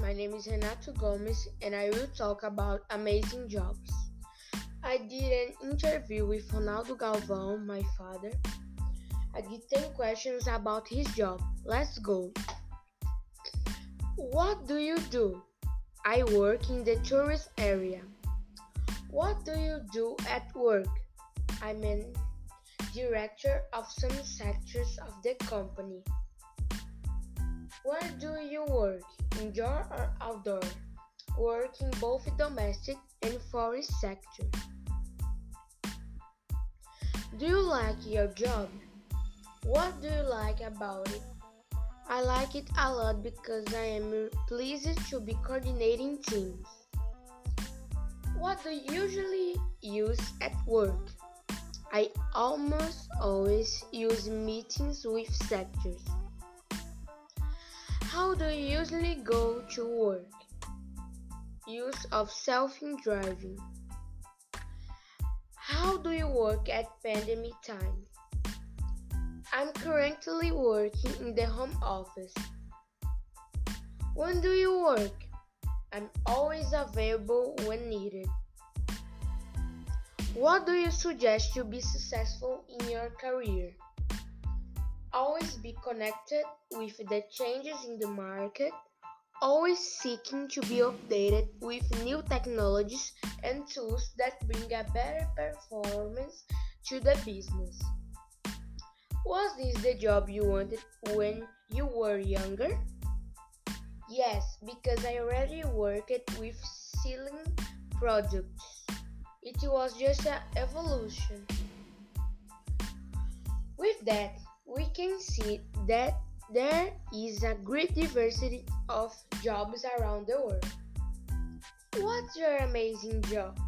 name is Renato Gomes and I will talk about amazing jobs. I did an interview with Ronaldo Galvão, my father. I did 10 questions about his job. Let's go. What do you do? I work in the tourist area. What do you do at work? I'm a director of some sectors of the company. Where do you work? Indoor or outdoor? Work in both domestic and foreign sector. Do you like your job? What do you like about it? I like it a lot because I am pleased to be coordinating teams. What do you usually use at work? I almost always use meetings with sectors. How do you usually go to work? Use of self-driving. How do you work at pandemic time? I'm currently working in the home office. When do you work? I'm always available when needed. What do you suggest to be successful in your career? Always be connected with the changes in the market, always seeking to be updated with new technologies and tools that bring a better performance to the business. Was this the job you wanted when you were younger? Yes, because I already worked with sealing products. It was just an evolution. With that, we can see that there is a great diversity of jobs around the world. What's your amazing job?